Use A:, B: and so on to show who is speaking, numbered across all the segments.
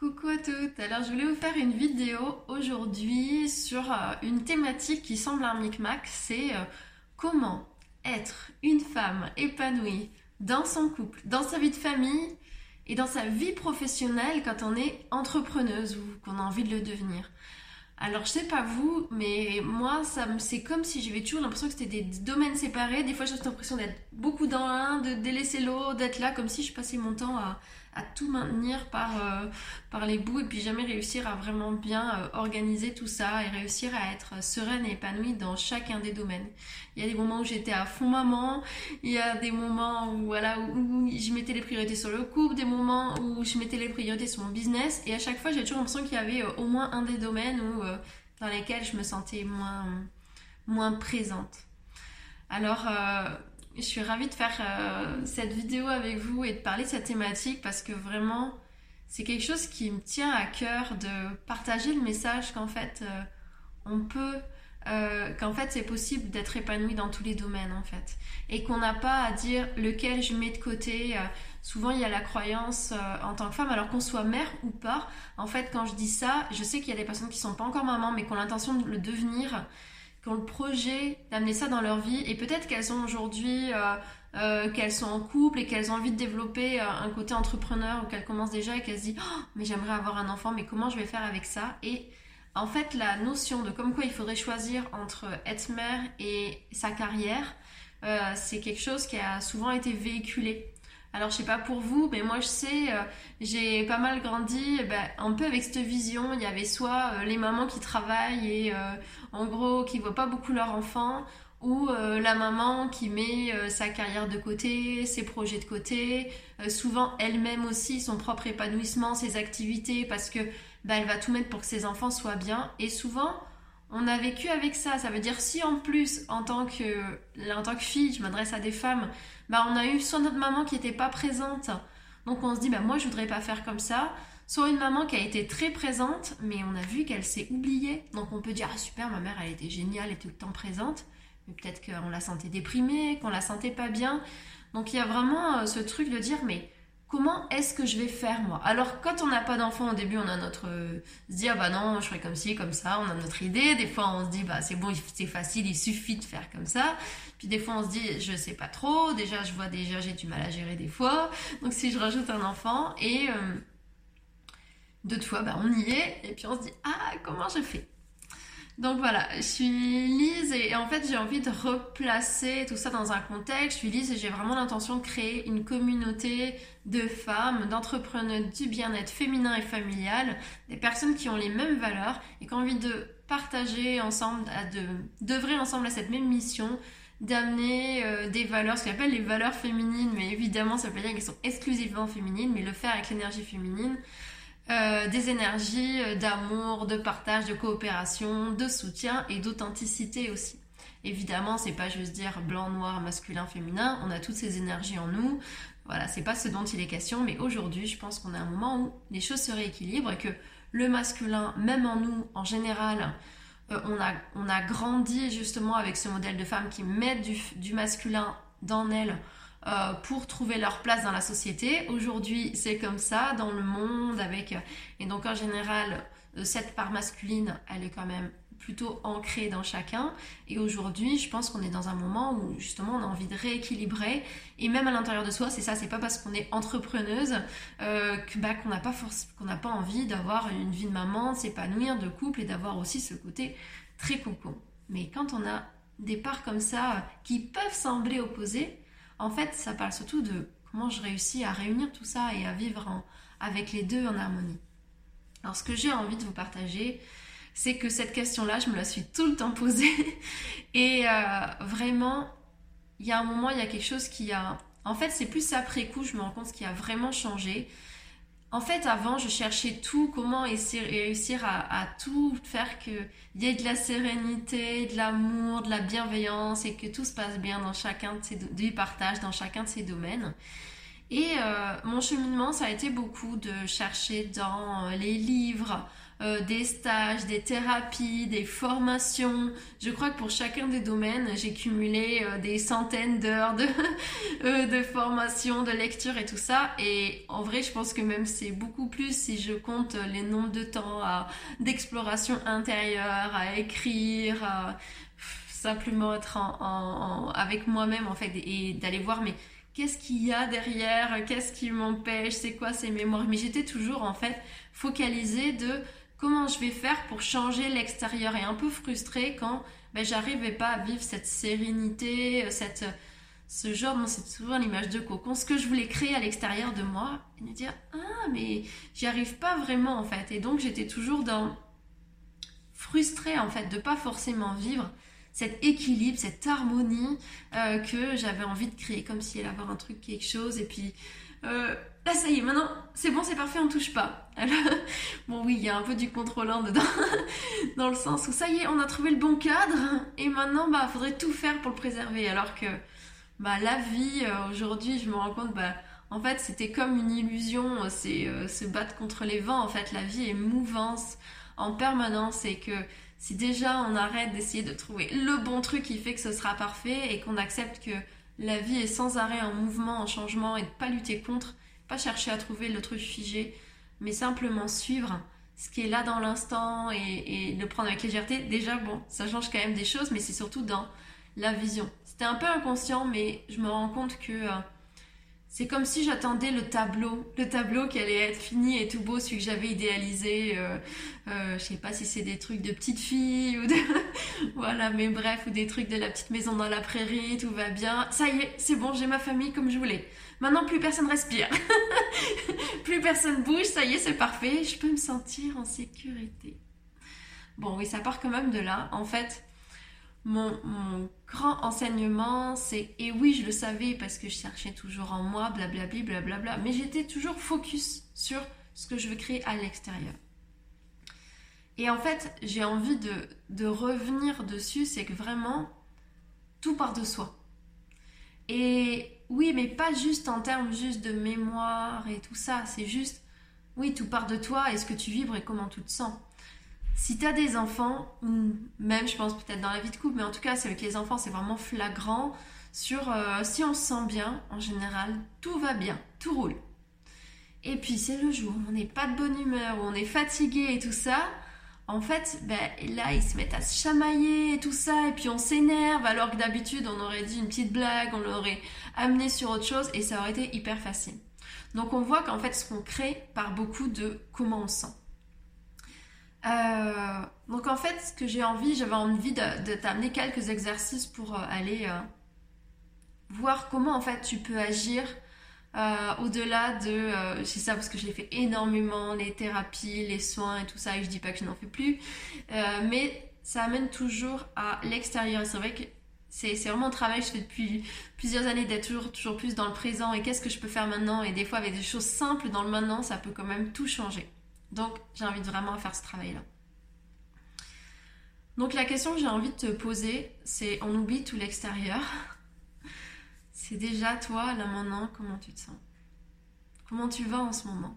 A: Coucou à toutes, alors je voulais vous faire une vidéo aujourd'hui sur euh, une thématique qui semble un micmac, c'est euh, comment être une femme épanouie dans son couple, dans sa vie de famille et dans sa vie professionnelle quand on est entrepreneuse ou qu'on a envie de le devenir. Alors je sais pas vous, mais moi ça c'est comme si j'avais toujours l'impression que c'était des domaines séparés. Des fois j'ai l'impression d'être beaucoup dans l'un, de délaisser l'autre, d'être là comme si je passais mon temps à, à tout maintenir par, euh, par les bouts et puis jamais réussir à vraiment bien euh, organiser tout ça et réussir à être sereine et épanouie dans chacun des domaines. Il y a des moments où j'étais à fond maman, il y a des moments où, voilà, où, je mettais les priorités sur le couple, des moments où je mettais les priorités sur mon business et à chaque fois j'ai toujours l'impression qu'il y avait euh, au moins un des domaines où, dans lesquels je me sentais moins, moins présente. Alors, je suis ravie de faire euh, cette vidéo avec vous et de parler de cette thématique parce que vraiment, c'est quelque chose qui me tient à cœur de partager le message qu'en fait, euh, on peut, euh, qu'en fait, c'est possible d'être épanoui dans tous les domaines en fait. Et qu'on n'a pas à dire lequel je mets de côté. souvent, il y a la croyance en tant que femme, alors qu'on soit mère ou pas. En fait, quand je dis ça, je sais qu'il y a des personnes qui sont pas encore maman, mais qui ont l'intention de le devenir qui ont le projet d'amener ça dans leur vie et peut-être qu'elles sont aujourd'hui euh, euh, qu'elles sont en couple et qu'elles ont envie de développer euh, un côté entrepreneur ou qu'elles commencent déjà et qu'elles se disent oh, mais j'aimerais avoir un enfant mais comment je vais faire avec ça? Et en fait la notion de comme quoi il faudrait choisir entre être mère et sa carrière c'est quelque chose qui a souvent été véhiculé alors je sais pas pour vous, mais moi je sais, euh, j'ai pas mal grandi eh ben, un peu avec cette vision. Il y avait soit euh, les mamans qui travaillent et euh, en gros qui voient pas beaucoup leurs enfants, ou la maman qui met sa carrière de côté, ses projets de côté, souvent elle-même aussi son propre épanouissement, ses activités, parce que bah, elle va tout mettre pour que ses enfants soient bien. Et souvent on a vécu avec ça. Ça veut dire si en plus, en tant que, en tant que fille, je m'adresse à des femmes, bah on a eu soit notre maman qui n'était pas présente, donc on se dit bah moi je voudrais pas faire comme ça, soit une maman qui a été très présente, mais on a vu qu'elle s'est oubliée. Donc on peut dire ah super, ma mère elle était géniale, elle était tout le temps présente, mais peut-être qu'on la sentait déprimée, qu'on la sentait pas bien. Donc il y a vraiment euh, ce truc de dire mais comment est-ce que je vais faire moi? Alors quand on n'a pas d'enfant au début, on a notre se dit ah bah non, je ferai comme ci, comme ça, on a notre idée. Des fois on se dit bah c'est bon, c'est facile, il suffit de faire comme ça. Puis des fois on se dit je sais pas trop, déjà je vois déjà j'ai du mal à gérer des fois. Donc si je rajoute un enfant et euh, deux fois bah on y est et puis on se dit ah comment je fais? Donc voilà, je suis Lise et en fait j'ai envie de replacer tout ça dans un contexte. Je suis Lise et j'ai vraiment l'intention de créer une communauté de femmes, d'entrepreneurs du bien-être féminin et familial, des personnes qui ont les mêmes valeurs et qui ont envie de partager ensemble, d'œuvrer ensemble à cette même mission, d'amener euh, des valeurs, ce qu'on appelle les valeurs féminines, mais évidemment ça veut dire qu'elles sont exclusivement féminines, mais le faire avec l'énergie féminine. Euh, des énergies euh, d'amour, de partage, de coopération, de soutien et d'authenticité aussi. Évidemment, c'est pas juste dire blanc, noir, masculin, féminin. On a toutes ces énergies en nous. Voilà, c'est pas ce dont il est question. Mais aujourd'hui, je pense qu'on a un moment où les choses se rééquilibrent et que le masculin, même en nous, en général, euh, on, a, grandi justement avec ce modèle de femme qui met du masculin dans elle euh, pour trouver leur place dans la société. Aujourd'hui, c'est comme ça dans le monde avec et donc en général euh, cette part masculine, elle est quand même plutôt ancrée dans chacun. Et aujourd'hui, je pense qu'on est dans un moment où justement on a envie de rééquilibrer. Et même à l'intérieur de soi, c'est ça, c'est pas parce qu'on est entrepreneuse euh, bah, qu'on n'a pas pas envie d'avoir une vie de maman, de s'épanouir, de couple et d'avoir aussi ce côté très cocon. Mais quand on a des parts comme ça qui peuvent sembler opposées, en fait, ça parle surtout de comment je réussis à réunir tout ça et à vivre avec les deux en harmonie. Alors, ce que j'ai envie de vous partager, c'est que cette question-là, je me la suis tout le temps posée. et euh, vraiment, il y a un moment, il y a quelque chose qui a... En fait, c'est plus après coup, je me rends compte ce qui a vraiment changé. En fait, avant, je cherchais tout, comment essayer, réussir à, tout faire qu'il y ait de la sérénité, de l'amour, de la bienveillance et que tout se passe bien dans chacun de ces du partage dans chacun de ces domaines. Et euh, mon cheminement, ça a été beaucoup de chercher dans les livres, euh, des stages, des thérapies, des formations. Je crois que pour chacun des domaines, j'ai cumulé euh, des centaines d'heures de, euh, de formation, de lecture et tout ça. Et en vrai, je pense que même c'est beaucoup plus si je compte les nombres de temps d'exploration intérieure, à écrire, à simplement être en, avec moi-même en fait et d'aller voir mais qu'est-ce qu'il y a derrière, qu'est-ce qui m'empêche, c'est quoi ces mémoires? Mais j'étais toujours en fait focalisée de comment je vais faire pour changer l'extérieur et un peu frustrée quand ben, j'arrivais pas à vivre cette sérénité, euh, cette, ce genre, c'est souvent l'image de cocon, ce que je voulais créer à l'extérieur de moi et me dire ah mais j'y arrive pas vraiment en fait. Et donc j'étais toujours dans frustrée en fait de pas forcément vivre cet équilibre, cette harmonie euh, que j'avais envie de créer, comme si elle avait un truc, quelque chose, et puis euh, Là, ça y est, maintenant, c'est bon, c'est parfait, on touche pas. Alors, bon, oui, il y a un peu du contrôlant dedans, dans le sens où ça y est, on a trouvé le bon cadre, et maintenant, bah, faudrait tout faire pour le préserver. Alors que, bah, la vie, euh, aujourd'hui, je me rends compte, bah, en fait, c'était comme une illusion, c'est euh, se battre contre les vents. En fait, la vie est mouvance en permanence, et que si déjà on arrête d'essayer de trouver le bon truc qui fait que ce sera parfait, et qu'on accepte que la vie est sans arrêt en mouvement, en changement, et de pas lutter contre, pas chercher à trouver le truc figé, mais simplement suivre ce qui est là dans l'instant et, le prendre avec légèreté. Déjà, bon, ça change quand même des choses, mais c'est surtout dans la vision. C'était un peu inconscient, mais je me rends compte que euh, c'est comme si j'attendais le tableau, le tableau qui allait être fini et tout beau, celui que j'avais idéalisé. Euh, euh, je sais pas si c'est des trucs de petite fille ou de voilà, mais bref, ou des trucs de la petite maison dans la prairie, tout va bien. Ça y est, c'est bon, j'ai ma famille comme je voulais. Maintenant, plus personne respire. plus personne bouge, ça y est, c'est parfait. Je peux me sentir en sécurité. Bon, oui, ça part quand même de là. En fait, mon, grand enseignement, c'est, et oui, je le savais parce que je cherchais toujours en moi, blablabli, blablabla, mais j'étais toujours focus sur ce que je veux créer à l'extérieur. Et en fait, j'ai envie de, de revenir dessus, c'est que vraiment, tout part de soi. Et oui, mais pas juste en termes juste de mémoire et tout ça. C'est juste, oui, tout part de toi et ce que tu vibres et comment tu te sens. Si tu as des enfants, même je pense peut-être dans la vie de couple, mais en tout cas, c'est avec les enfants, c'est vraiment flagrant sur euh, si on se sent bien, en général, tout va bien, tout roule. Et puis c'est le jour où on n'est pas de bonne humeur, où on est fatigué et tout ça, en fait, ben, là, ils se mettent à se chamailler et tout ça, et puis on s'énerve, alors que d'habitude, on aurait dit une petite blague, on l'aurait amené sur autre chose, et ça aurait été hyper facile. Donc on voit qu'en fait, ce qu'on crée par beaucoup de comment on sent. Euh, donc en fait, ce que j'ai envie, j'avais envie de, t'amener quelques exercices pour euh, aller euh, voir comment en fait tu peux agir au-delà de, c'est ça parce que je l'ai fait énormément, les thérapies, les soins et tout ça, et je dis pas que je n'en fais plus, mais ça amène toujours à l'extérieur. C'est vrai que c'est, vraiment un travail que je fais depuis plusieurs années d'être toujours, toujours plus dans le présent et qu'est-ce que je peux faire maintenant. Et des fois, avec des choses simples dans le maintenant, ça peut quand même tout changer. Donc, j'invite vraiment à faire ce travail-là. Donc, la question que j'ai envie de te poser, c'est on oublie tout l'extérieur c'est déjà toi, là maintenant, comment tu te sens? Comment tu vas en ce moment?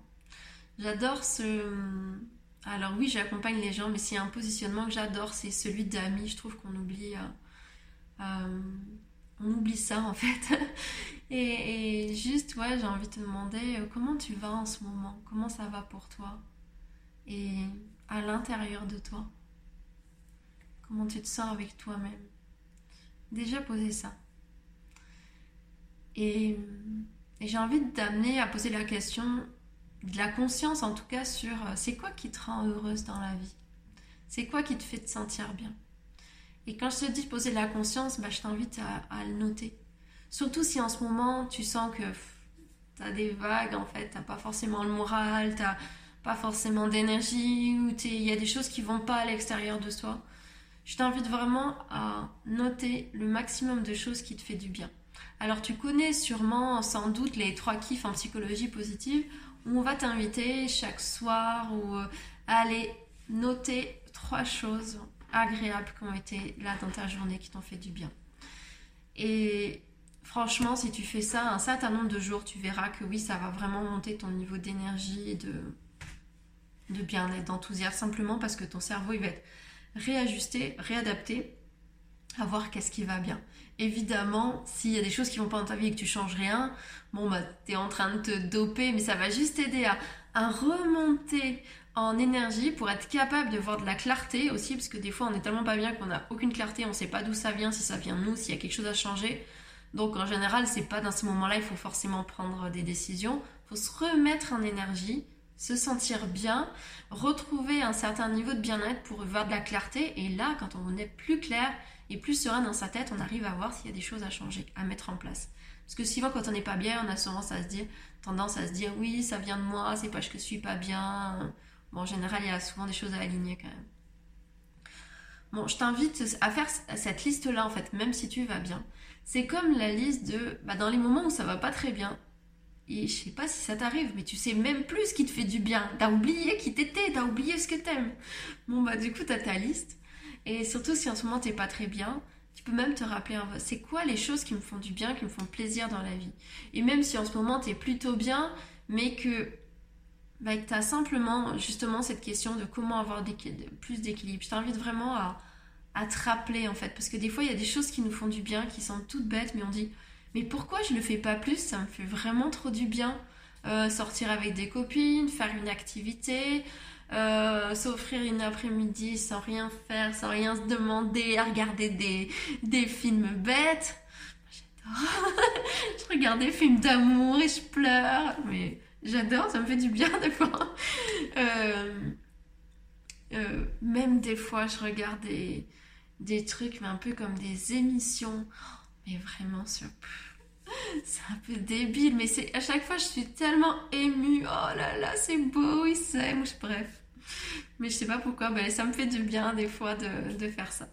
A: J'adore ce... Alors oui, j'accompagne les gens, mais s'il un positionnement que j'adore, c'est celui d'amis. Je trouve qu'on oublie... Euh, euh, on oublie ça en fait. et, juste, ouais, j'ai envie de te demander euh, comment tu vas en ce moment, comment ça va pour toi? Et à l'intérieur de toi. Comment tu te sens avec toi-même? Déjà poser ça. Et, j'ai envie d'amener à poser la question de la conscience en tout cas sur euh, c'est quoi qui te rend heureuse dans la vie? C'est quoi qui te fait te sentir bien? Et quand je te dis poser de la conscience, bah, je t'invite à, le noter. Surtout si en ce moment tu sens que tu as des vagues en fait, tu pas forcément le moral, tu pas forcément d'énergie ou il y a des choses qui vont pas à l'extérieur de soi. Je t'invite vraiment à noter le maximum de choses qui te fait du bien. Alors tu connais sûrement, sans doute, les trois kiffs en psychologie positive où on va t'inviter chaque soir ou euh, à aller noter trois choses agréables qui ont été là dans ta journée qui t'ont fait du bien. Et franchement, si tu fais ça un certain nombre de jours, tu verras que oui, ça va vraiment monter ton niveau d'énergie et de, de bien-être, d'enthousiasme, simplement parce que ton cerveau, il va être réajusté, réadapté à voir qu'est-ce qui va bien. Évidemment, s'il y a des choses qui vont pas dans ta vie et que tu changes rien, bon bah t'es en train de te doper, mais ça va juste t'aider à, remonter en énergie pour être capable de voir de la clarté aussi, parce que des fois on est tellement pas bien qu'on n'a aucune clarté, on sait pas d'où ça vient, si ça vient de nous, s'il y a quelque chose à changer. Donc en général, c'est pas dans ces moments-là, il faut forcément prendre des décisions. Faut se remettre en énergie, se sentir bien, retrouver un certain niveau de bien-être pour voir de la clarté. Et là, quand on est plus clair et plus serein dans sa tête, on arrive à voir s'il y a des choses à changer, à mettre en place. Parce que souvent, quand on n'est pas bien, on a à se dire, tendance à se dire, oui, ça vient de moi, c'est parce que je suis pas bien. Bon, en général, il y a souvent des choses à aligner quand même. Bon, je t'invite à faire cette liste-là, en fait, même si tu vas bien. C'est comme la liste de, bah, dans les moments où ça va pas très bien, et je sais pas si ça t'arrive, mais tu sais même plus ce qui te fait du bien. T'as oublié qui t'étais, t'as oublié ce que t'aimes. Bon, bah, du coup, t'as ta liste. Et surtout, si en ce moment t'es pas très bien, tu peux même te rappeler, c'est quoi les choses qui me font du bien, qui me font plaisir dans la vie? Et même si en ce moment t'es plutôt bien, mais que bah, tu as simplement justement cette question de comment avoir plus d'équilibre. Je t'invite vraiment à, à te rappeler en fait, parce que des fois il y a des choses qui nous font du bien, qui sont toutes bêtes, mais on dit mais pourquoi je le fais pas plus? Ça me fait vraiment trop du bien. Euh, sortir avec des copines, faire une activité, euh, s'offrir une après-midi sans rien faire, sans rien se demander, à regarder des, des films bêtes. J'adore. je regarde des films d'amour et je pleure, mais j'adore, ça me fait du bien des fois. Euh, même des fois, je regarde des, des trucs, mais un peu comme des émissions. Mais vraiment. C'est un peu débile, mais c'est à chaque fois je suis tellement émue. Oh là là, c'est beau, il s'aime. Bref. Mais je sais pas pourquoi, ben, ça me fait du bien des fois de, faire ça.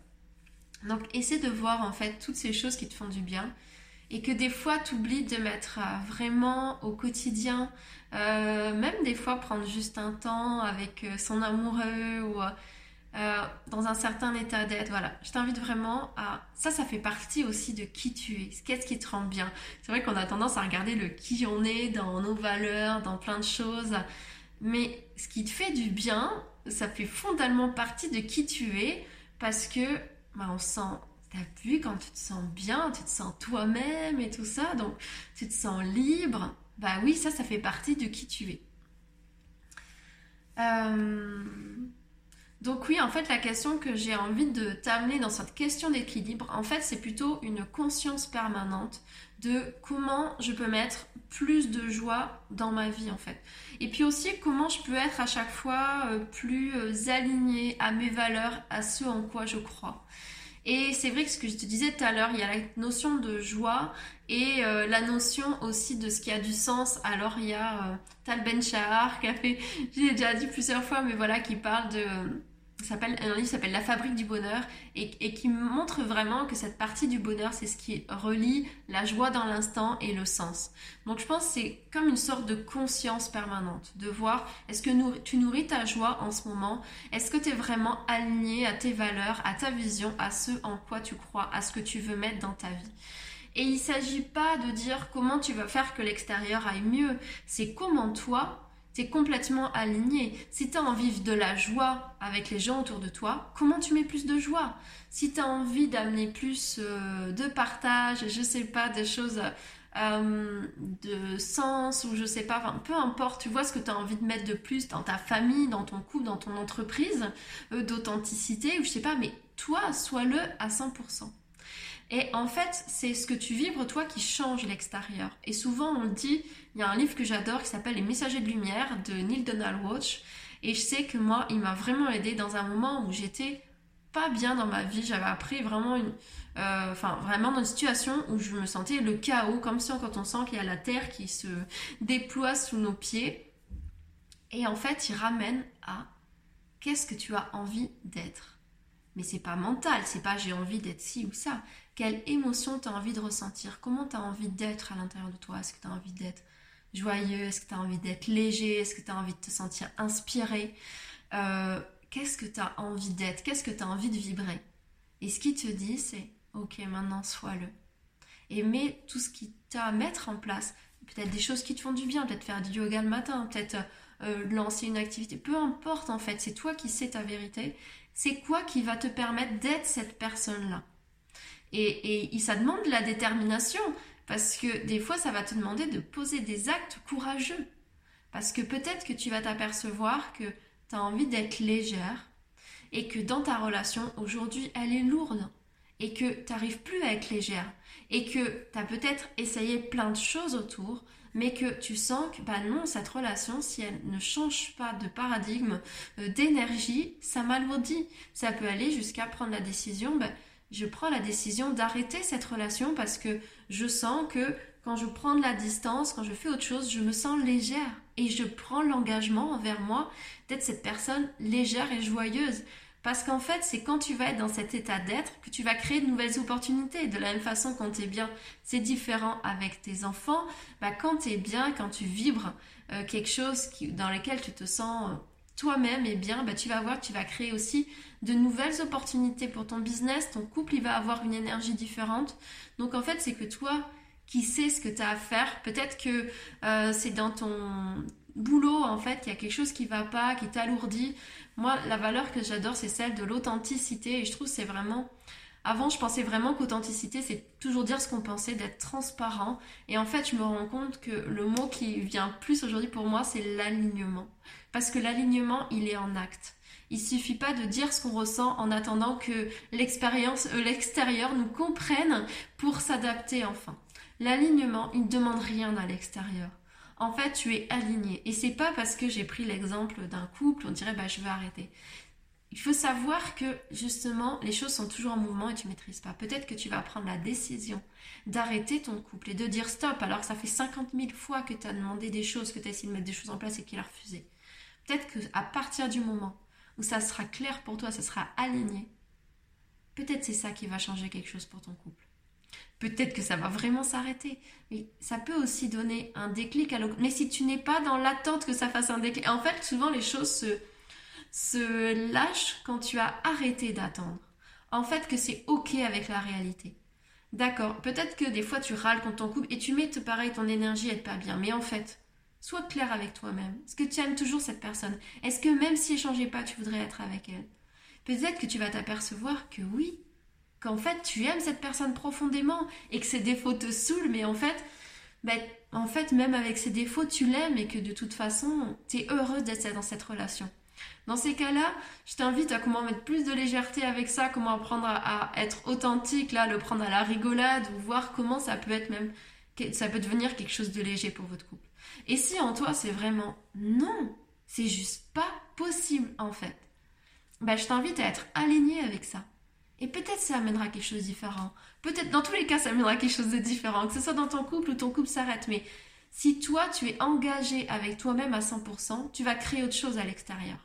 A: Donc essaie de voir en fait toutes ces choses qui te font du bien et que des fois tu de mettre euh, vraiment au quotidien, euh, même des fois prendre juste un temps avec euh, son amoureux ou euh, dans un certain état d'être. Voilà, je t'invite vraiment à... Ça, ça fait partie aussi de qui tu es. Qu'est-ce qui te rend bien? C'est vrai qu'on a tendance à regarder le qui on est dans nos valeurs, dans plein de choses. Mais ce qui te fait du bien, ça fait fondamentalement partie de qui tu es parce que bah, on sent... T'as vu quand tu te sens bien, tu te sens toi-même et tout ça, donc tu te sens libre. Bah oui, ça, ça fait partie de qui tu es. Euh... Donc oui, en fait, la question que j'ai envie de t'amener dans cette question d'équilibre, en fait, c'est plutôt une conscience permanente de comment je peux mettre plus de joie dans ma vie, en fait. Et puis aussi, comment je peux être à chaque fois euh, plus euh, alignée à mes valeurs, à ce en quoi je crois. Et c'est vrai que ce que je te disais tout à l'heure, il y a la notion de joie et euh, la notion aussi de ce qui a du sens. Alors il y a Tal Ben Shahar qui a fait, j'ai déjà dit plusieurs fois, mais voilà, qui parle de s'appelle, un livre s'appelle La fabrique du bonheur et, et, qui montre vraiment que cette partie du bonheur, c'est ce qui relie la joie dans l'instant et le sens. Donc je pense c'est comme une sorte de conscience permanente, de voir est-ce que tu nourris ta joie en ce moment, est-ce que tu es vraiment aligné à tes valeurs, à ta vision, à ce en quoi tu crois, à ce que tu veux mettre dans ta vie? Et il ne s'agit pas de dire comment tu vas faire que l'extérieur aille mieux, c'est comment toi, tu es complètement aligné. Si tu as envie de la joie avec les gens autour de toi, comment tu mets plus de joie? Si tu as envie d'amener plus euh, de partage, je sais pas, des choses euh, de sens ou je sais pas, peu importe, tu vois ce que tu as envie de mettre de plus dans ta famille, dans ton couple, dans ton entreprise, euh, d'authenticité ou je sais pas, mais toi, sois-le à 100%. Et en fait, c'est ce que tu vibres toi qui change l'extérieur. Et souvent, on dit, il y a un livre que j'adore qui s'appelle Les Messagers de Lumière de Neil Donald Walsh. Et je sais que moi, il m'a vraiment aidé dans un moment où j'étais pas bien dans ma vie. J'avais appris vraiment une, euh, enfin vraiment dans une situation où je me sentais le chaos, comme si quand on sent qu'il y a la terre qui se déploie sous nos pieds. Et en fait, il ramène à qu'est-ce que tu as envie d'être? Mais c'est pas mental, c'est pas j'ai envie d'être ci ou ça. Quelle émotion tu as envie de ressentir? Comment tu as envie d'être à l'intérieur de toi? Est-ce que tu as envie d'être joyeux? Est-ce que tu as envie d'être léger? Est-ce que tu as envie de te sentir inspiré? Euh, Qu'est-ce que tu as envie d'être? Qu'est-ce que tu as envie de vibrer? Et ce qui te dit, c'est Ok, maintenant sois-le. et mets tout ce qui t'a à mettre en place. Peut-être des choses qui te font du bien, peut-être faire du yoga le matin, peut-être euh, lancer une activité, peu importe en fait, c'est toi qui sais ta vérité. C'est quoi qui va te permettre d'être cette personne-là? Et, ça demande de la détermination, parce que des fois, ça va te demander de poser des actes courageux. Parce que peut-être que tu vas t'apercevoir que tu as envie d'être légère et que dans ta relation, aujourd'hui, elle est lourde et que tu n'arrives plus à être légère et que tu as peut-être essayé plein de choses autour, mais que tu sens que bah non, cette relation, si elle ne change pas de paradigme, euh, d'énergie, ça m'alourdit. Ça peut aller jusqu'à prendre la décision, bah, je prends la décision d'arrêter cette relation parce que je sens que quand je prends de la distance, quand je fais autre chose, je me sens légère et je prends l'engagement envers moi d'être cette personne légère et joyeuse. Parce qu'en fait, c'est quand tu vas être dans cet état d'être que tu vas créer de nouvelles opportunités. De la même façon, quand tu es bien, c'est différent avec tes enfants. Bah, quand tu es bien, quand tu vibres euh, quelque chose dans lequel tu te sens euh, toi-même et bien, bah, tu vas voir, tu vas créer aussi de nouvelles opportunités pour ton business. Ton couple, il va avoir une énergie différente. Donc en fait, c'est que toi, qui sais ce que tu as à faire. Peut-être que euh, c'est dans ton boulot, en fait, il y a quelque chose qui va pas, qui t'alourdit. Moi, la valeur que j'adore, c'est celle de l'authenticité. Et je trouve c'est vraiment... Avant, je pensais vraiment qu'authenticité, c'est toujours dire ce qu'on pensait, d'être transparent. Et en fait, je me rends compte que le mot qui vient plus aujourd'hui pour moi, c'est l'alignement. Parce que l'alignement, il est en acte. Il suffit pas de dire ce qu'on ressent en attendant que l'expérience, euh, l'extérieur nous comprenne pour s'adapter enfin. L'alignement, il ne demande rien à l'extérieur. En fait, tu es aligné. Et c'est pas parce que j'ai pris l'exemple d'un couple, on dirait bah je vais arrêter. Il faut savoir que justement, les choses sont toujours en mouvement et tu maîtrises pas. Peut-être que tu vas prendre la décision d'arrêter ton couple et de dire stop alors que ça fait 50 000 fois que tu as demandé des choses, que tu as essayé de mettre des choses en place et qu'il a refusé. Peut-être qu'à partir du moment où ça sera clair pour toi, ça sera aligné, peut-être c'est ça qui va changer quelque chose pour ton couple peut-être que ça va vraiment s'arrêter. Mais ça peut aussi donner un déclic à l'autre. Mais si tu n'es pas dans l'attente que ça fasse un déclic, en fait, souvent les choses se, se lâchent quand tu as arrêté d'attendre. En fait, que c'est ok avec la réalité. D'accord, peut-être que des fois tu râles contre ton couple et tu mets pareil ton énergie être pas bien. Mais en fait, sois clair avec toi-même. Est-ce que tu aimes toujours cette personne? Est-ce que même si elle changeait pas, tu voudrais être avec elle? Peut-être que tu vas t'apercevoir que oui, qu'en fait tu aimes cette personne profondément et que ses défauts te saoulent, mais en fait, ben, même avec ses défauts tu l'aimes et que de toute façon tu es heureuse d'être dans cette relation. Dans ces cas-là, je t'invite à comment mettre plus de légèreté avec ça, comment apprendre à, être authentique, là, le prendre à la rigolade, ou voir comment ça peut être même, ça peut devenir quelque chose de léger pour votre couple. Et si en toi c'est vraiment non, c'est juste pas possible en fait, ben, je t'invite à être aligné avec ça. Et peut-être ça amènera quelque chose de différent. Peut-être, dans tous les cas, ça amènera quelque chose de différent. Que ce soit dans ton couple ou ton couple s'arrête. Mais si toi, tu es engagé avec toi-même à 100%, tu vas créer autre chose à l'extérieur.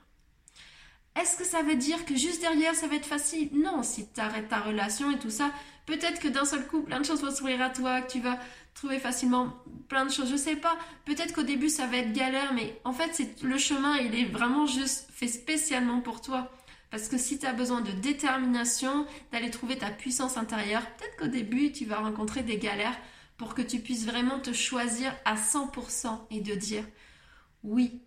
A: Est-ce que ça veut dire que juste derrière, ça va être facile? Non, si tu arrêtes ta relation et tout ça, peut-être que d'un seul coup, plein de choses vont s'ouvrir à toi, que tu vas trouver facilement plein de choses. Je sais pas. Peut-être qu'au début, ça va être galère, mais en fait, c'est le chemin, il est vraiment juste fait spécialement pour toi. Parce que si tu as besoin de détermination, d'aller trouver ta puissance intérieure, peut-être qu'au début, tu vas rencontrer des galères pour que tu puisses vraiment te choisir à 100% et de dire oui,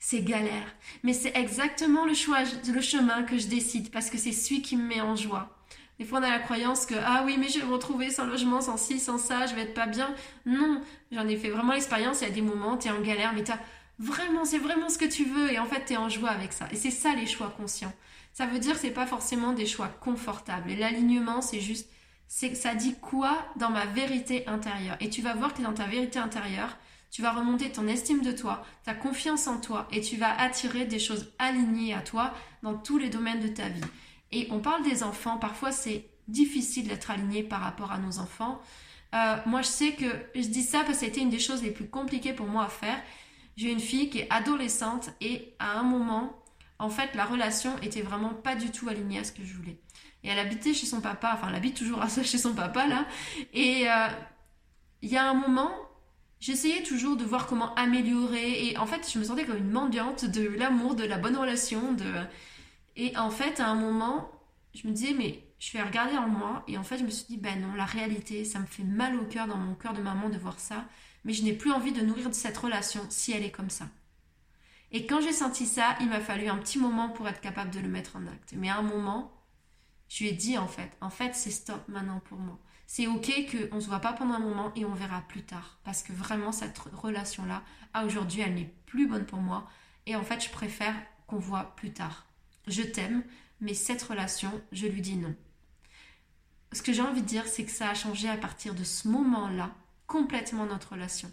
A: c'est galère, mais c'est exactement le choix, le chemin que je décide parce que c'est celui qui me met en joie. Des fois, on a la croyance que ah oui, mais je vais me retrouver sans logement, sans ci, sans ça, je vais être pas bien. Non, j'en ai fait vraiment l'expérience. Il y a des moments, tu es en galère, mais tu vraiment, c'est vraiment ce que tu veux et en fait, tu es en joie avec ça. Et c'est ça les choix conscients. Ça veut dire que c'est pas forcément des choix confortables. Et l'alignement, c'est juste, c'est ça dit quoi dans ma vérité intérieure? Et tu vas voir que dans ta vérité intérieure, tu vas remonter ton estime de toi, ta confiance en toi, et tu vas attirer des choses alignées à toi dans tous les domaines de ta vie. Et on parle des enfants, parfois c'est difficile d'être aligné par rapport à nos enfants. Euh, moi, je sais que je dis ça parce que ça été une des choses les plus compliquées pour moi à faire. J'ai une fille qui est adolescente et à un moment, en fait, la relation était vraiment pas du tout alignée à ce que je voulais. Et elle habitait chez son papa, enfin, elle habite toujours chez son papa, là. Et euh, il y a un moment, j'essayais toujours de voir comment améliorer. Et en fait, je me sentais comme une mendiante de l'amour, de la bonne relation. De... Et en fait, à un moment, je me disais, mais je vais regarder en moi. Et en fait je me suis dit ben non la réalité ça me fait mal au cœur dans mon cœur de maman de voir ça. Mais je n'ai plus envie de nourrir cette relation si elle est comme ça. Et quand j'ai senti ça il m'a fallu un petit moment pour être capable de le mettre en acte. Mais à un moment je lui ai dit en fait en fait c'est stop maintenant pour moi. C'est ok qu'on ne se voit pas pendant un moment et on verra plus tard. Parce que vraiment cette relation là à aujourd'hui elle n'est plus bonne pour moi. Et en fait je préfère qu'on voit plus tard je t'aime mais cette relation je lui dis non ce que j'ai envie de dire, c'est que ça a changé à partir de ce moment-là, complètement notre relation.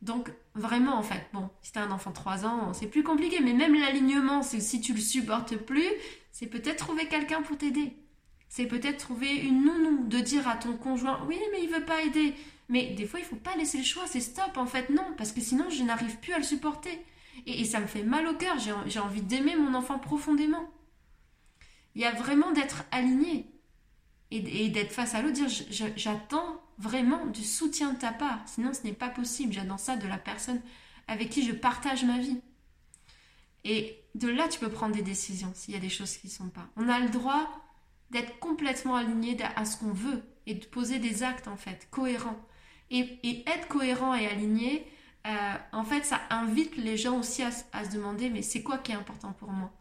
A: Donc, vraiment, en fait, bon, si t'as un enfant de 3 ans, c'est plus compliqué, mais même l'alignement, c'est si tu le supportes plus, c'est peut-être trouver quelqu'un pour t'aider. C'est peut-être trouver une nounou, de dire à ton conjoint, oui, mais il veut pas aider. Mais des fois, il faut pas laisser le choix, c'est stop, en fait, non, parce que sinon, je n'arrive plus à le supporter. Et, et ça me fait mal au cœur, j'ai envie d'aimer mon enfant profondément. Il y a vraiment d'être aligné et, d'être face à l'autre, dire j'attends vraiment du soutien de ta part. Sinon, ce n'est pas possible. J'attends ça de la personne avec qui je partage ma vie. Et de là, tu peux prendre des décisions s'il y a des choses qui ne sont pas. On a le droit d'être complètement aligné à ce qu'on veut et de poser des actes, en fait, cohérents. Et, être cohérent et aligné, euh, en fait, ça invite les gens aussi à se demander, mais c'est quoi qui est important pour moi?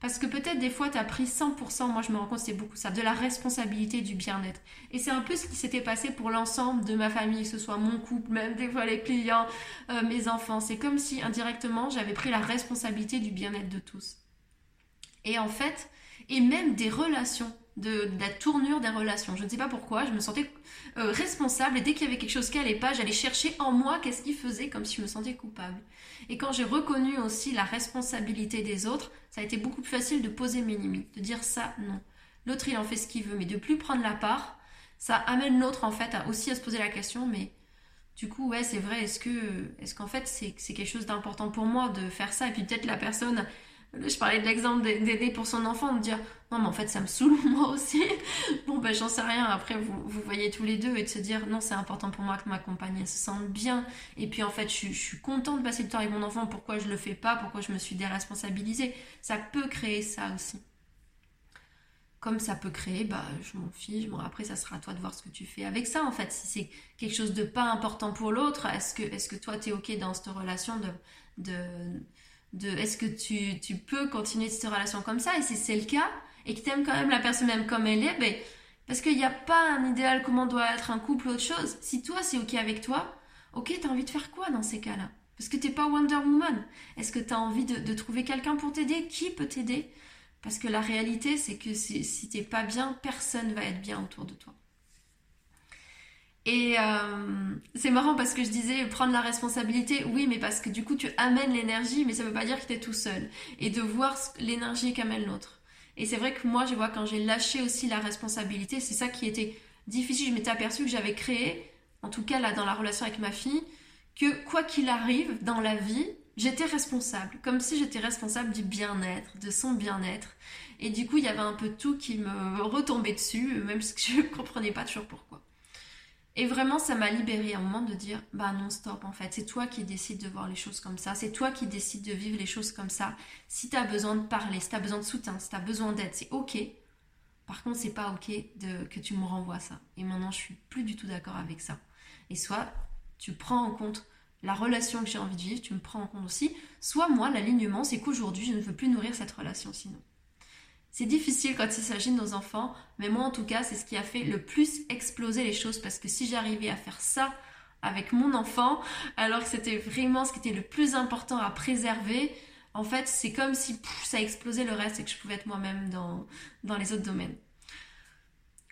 A: Parce que peut-être des fois, tu as pris 100%, moi je me rends compte, c'est beaucoup ça, de la responsabilité du bien-être. Et c'est un peu ce qui s'était passé pour l'ensemble de ma famille, que ce soit mon couple, même des fois les clients, euh, mes enfants. C'est comme si indirectement, j'avais pris la responsabilité du bien-être de tous. Et en fait, et même des relations de, la tournure des relations. Je ne sais pas pourquoi, je me sentais euh, responsable et dès qu'il y avait quelque chose qui n'allait pas, j'allais chercher en moi qu'est-ce qui faisait comme si je me sentais coupable. Et quand j'ai reconnu aussi la responsabilité des autres, ça a été beaucoup plus facile de poser mes limites, de dire ça, non. L'autre, il en fait ce qu'il veut, mais de plus prendre la part, ça amène l'autre en fait aussi à se poser la question, mais du coup, ouais, c'est vrai, est-ce que, est-ce qu'en fait c'est, c'est quelque chose d'important pour moi de faire ça? Et puis peut-être la personne je parlais de l'exemple d'aider pour son enfant, de dire non mais en fait ça me saoule moi aussi. bon ben j'en sais rien, après vous, vous voyez tous les deux et de se dire non c'est important pour moi que ma compagne se sente bien. Et puis en fait je, suis contente de passer le temps avec mon enfant, pourquoi je le fais pas, pourquoi je me suis déresponsabilisée? Ça peut créer ça aussi. Comme ça peut créer, bah je m'en fiche, bon après ça sera à toi de voir ce que tu fais avec ça en fait. Si c'est quelque chose de pas important pour l'autre, est-ce que, est-ce que toi t'es ok dans cette relation de de est-ce que tu, tu, peux continuer cette relation comme ça et si c'est le cas et que tu aimes quand même la personne même comme elle est ben, parce qu'il n'y a pas un idéal comment doit être un couple ou autre chose. Si toi c'est ok avec toi ok t'as envie de faire quoi dans ces cas-là? Parce que t'es pas Wonder Woman. Est-ce que t'as envie de, de trouver quelqu'un pour t'aider? Qui peut t'aider? Parce que la réalité c'est que si, si t'es pas bien personne va être bien autour de toi et euh, c'est marrant parce que je disais prendre la responsabilité, oui, mais parce que du coup tu amènes l'énergie, mais ça veut pas dire que tu es tout seul. Et de voir l'énergie qu'amène l'autre. Et c'est vrai que moi, je vois quand j'ai lâché aussi la responsabilité, c'est ça qui était difficile. Je m'étais aperçue que j'avais créé, en tout cas là dans la relation avec ma fille, que quoi qu'il arrive dans la vie, j'étais responsable. Comme si j'étais responsable du bien-être, de son bien-être. Et du coup, il y avait un peu tout qui me retombait dessus, même si je ne comprenais pas toujours pourquoi. Et vraiment, ça m'a libérée à un moment de dire, bah non, stop, en fait, c'est toi qui décides de voir les choses comme ça, c'est toi qui décides de vivre les choses comme ça. Si tu as besoin de parler, si tu as besoin de soutien, si tu as besoin d'aide, c'est ok. Par contre, c'est pas ok de, que tu me renvoies ça. Et maintenant, je suis plus du tout d'accord avec ça. Et soit tu prends en compte la relation que j'ai envie de vivre, tu me prends en compte aussi. Soit moi, l'alignement, c'est qu'aujourd'hui, je ne veux plus nourrir cette relation sinon. C'est difficile quand il s'agit de nos enfants, mais moi en tout cas, c'est ce qui a fait le plus exploser les choses parce que si j'arrivais à faire ça avec mon enfant, alors que c'était vraiment ce qui était le plus important à préserver, en fait, c'est comme si ça explosait le reste et que je pouvais être moi-même dans, les autres domaines.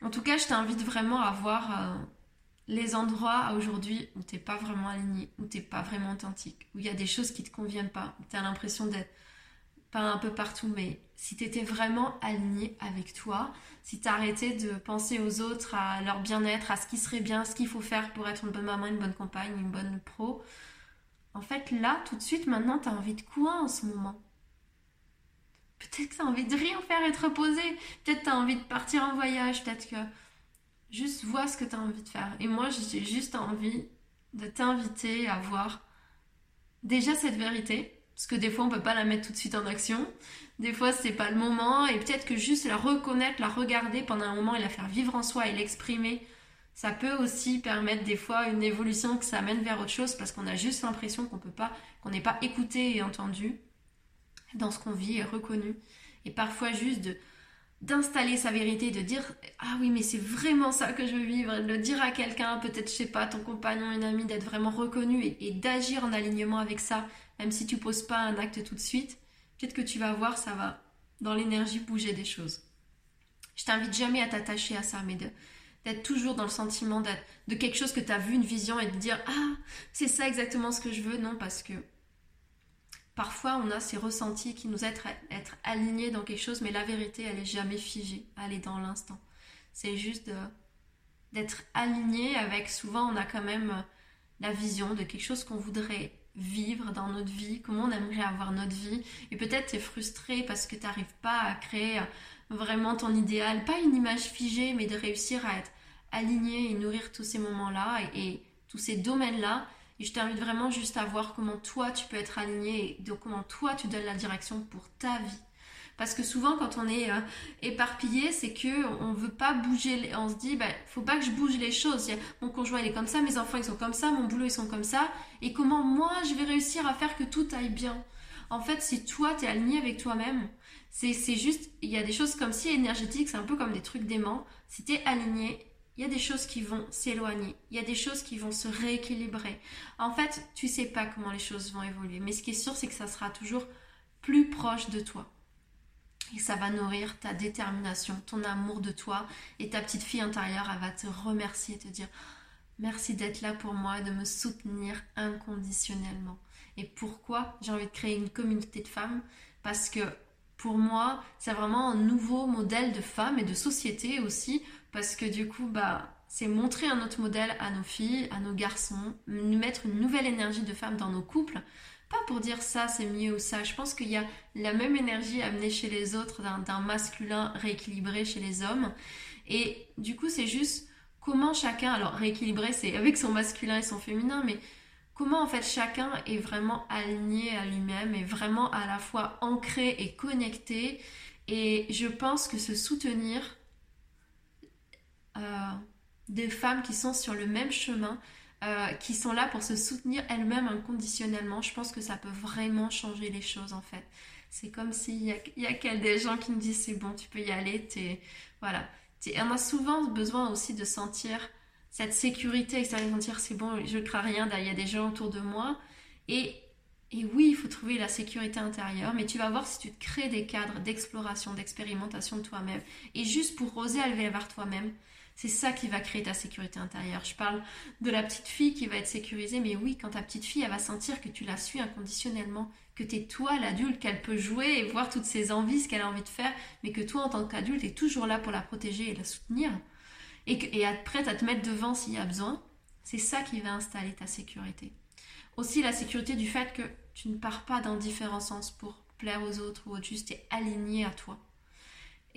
A: En tout cas, je t'invite vraiment à voir euh, les endroits aujourd'hui où t'es pas vraiment aligné, où t'es pas vraiment authentique, où il y a des choses qui te conviennent pas, où tu as l'impression d'être pas un peu partout, mais si tu étais vraiment aligné avec toi, si tu arrêtais de penser aux autres, à leur bien-être, à ce qui serait bien, ce qu'il faut faire pour être une bonne maman, une bonne compagne, une bonne pro, en fait là, tout de suite, maintenant, tu as envie de quoi en ce moment? Peut-être que tu as envie de rien faire et te reposer. Peut-être que tu as envie de partir en voyage. Peut-être que juste vois ce que tu as envie de faire. Et moi, j'ai juste envie de t'inviter à voir déjà cette vérité Parce que des fois, on peut pas la mettre tout de suite en action. Des fois, c'est pas le moment. Et peut-être que juste la reconnaître, la regarder pendant un moment et la faire vivre en soi et l'exprimer, ça peut aussi permettre des fois une évolution que ça amène vers autre chose parce qu'on a juste l'impression qu'on peut pas, qu'on n'est pas écouté et entendu dans ce qu'on vit et reconnu. Et parfois juste de d'installer sa vérité, de dire ah oui mais c'est vraiment ça que je veux vivre, de le dire à quelqu'un, peut-être je sais pas ton compagnon, une amie, d'être vraiment reconnu et, d'agir en alignement avec ça, même si tu poses pas un acte tout de suite, peut-être que tu vas voir ça va dans l'énergie bouger des choses. Je t'invite jamais à t'attacher à ça, mais d'être toujours dans le sentiment de quelque chose que tu as vu, une vision, et de dire Ah, c'est ça exactement ce que je veux. Non, parce que Parfois, on a ces ressentis qui nous aident à être alignés dans quelque chose, mais la vérité, elle est jamais figée, elle est dans l'instant. C'est juste d'être aligné avec, souvent, on a quand même la vision de quelque chose qu'on voudrait vivre dans notre vie, comment on aimerait avoir notre vie. Et peut-être tu es frustré parce que tu n'arrives pas à créer vraiment ton idéal, pas une image figée, mais de réussir à être aligné et nourrir tous ces moments-là et tous ces domaines-là et je t'invite vraiment juste à voir comment toi tu peux être aligné et de comment toi tu donnes la direction pour ta vie. Parce que souvent quand on est euh, éparpillé, c'est que on veut pas bouger, on se dit bah faut pas que je bouge les choses. Mon conjoint il est comme ça, mes enfants ils sont comme ça, mon boulot ils sont comme ça et comment moi je vais réussir à faire que tout aille bien? En fait, si toi tu es aligné avec toi-même, c'est juste il y a des choses comme si énergétiques, c'est un peu comme des trucs d'aimant. Si tu es aligné, il y a des choses qui vont s'éloigner, il y a des choses qui vont se rééquilibrer. En fait, tu sais pas comment les choses vont évoluer, mais ce qui est sûr, c'est que ça sera toujours plus proche de toi. Et ça va nourrir ta détermination, ton amour de toi. Et ta petite fille intérieure, elle va te remercier, te dire merci d'être là pour moi et de me soutenir inconditionnellement. Et pourquoi j'ai envie de créer une communauté de femmes? Parce que pour moi, c'est vraiment un nouveau modèle de femme et de société aussi parce que du coup, bah, c'est montrer un autre modèle à nos filles, à nos garçons, mettre une nouvelle énergie de femme dans nos couples. Pas pour dire ça c'est mieux ou ça. Je pense qu'il y a la même énergie amenée chez les autres d'un masculin rééquilibré chez les hommes. Et du coup, c'est juste comment chacun, alors rééquilibré, c'est avec son masculin et son féminin, mais comment en fait chacun est vraiment aligné à lui-même, et vraiment à la fois ancré et connecté. Et je pense que se soutenir, euh, des femmes qui sont sur le même chemin, euh, qui sont là pour se soutenir elles-mêmes inconditionnellement, je pense que ça peut vraiment changer les choses en fait. C'est comme s'il y a, y a des gens qui me disent c'est bon, tu peux y aller, t'es, voilà. on a souvent besoin aussi de sentir cette sécurité extérieure, sentir c'est bon, je ne crains rien, il y a des gens autour de moi. Et, et oui, il faut trouver la sécurité intérieure, mais tu vas voir si tu te crées des cadres d'exploration, d'expérimentation de toi-même, et juste pour oser aller vers toi-même, c'est ça qui va créer ta sécurité intérieure. Je parle de la petite fille qui va être sécurisée, mais oui, quand ta petite fille, elle va sentir que tu la suis inconditionnellement, que tu es toi l'adulte, qu'elle peut jouer et voir toutes ses envies, ce qu'elle a envie de faire, mais que toi, en tant qu'adulte, es toujours là pour la protéger et la soutenir, et, que, prête à te mettre devant s'il y a besoin, c'est ça qui va installer ta sécurité. Aussi la sécurité du fait que tu ne pars pas dans différents sens pour plaire aux autres ou juste es aligné à toi.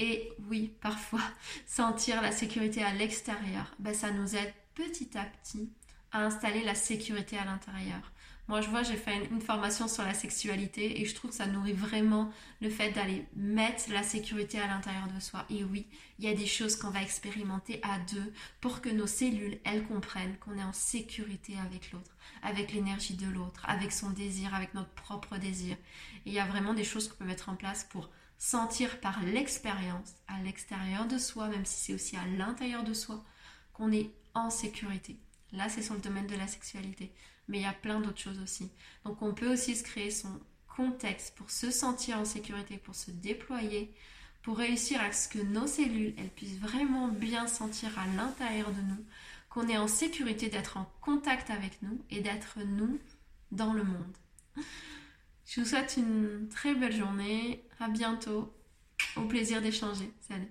A: Et oui, parfois, sentir la sécurité à l'extérieur, ben, ça nous aide petit à petit à installer la sécurité à l'intérieur. Moi, je vois, j'ai fait une formation sur la sexualité et je trouve que ça nourrit vraiment le fait d'aller mettre la sécurité à l'intérieur de soi. Et oui, il y a des choses qu'on va expérimenter à deux pour que nos cellules, elles comprennent qu'on est en sécurité avec l'autre, avec l'énergie de l'autre, avec son désir, avec notre propre désir. Et il y a vraiment des choses qu'on peut mettre en place pour sentir par l'expérience à l'extérieur de soi, même si c'est aussi à l'intérieur de soi, qu'on est en sécurité. Là, c'est sur le domaine de la sexualité, mais il y a plein d'autres choses aussi. Donc on peut aussi se créer son contexte pour se sentir en sécurité, pour se déployer, pour réussir à ce que nos cellules, elles puissent vraiment bien sentir à l'intérieur de nous qu'on est en sécurité d'être en contact avec nous et d'être nous dans le monde. Je vous souhaite une très belle journée. À bientôt. Au plaisir d'échanger. Salut.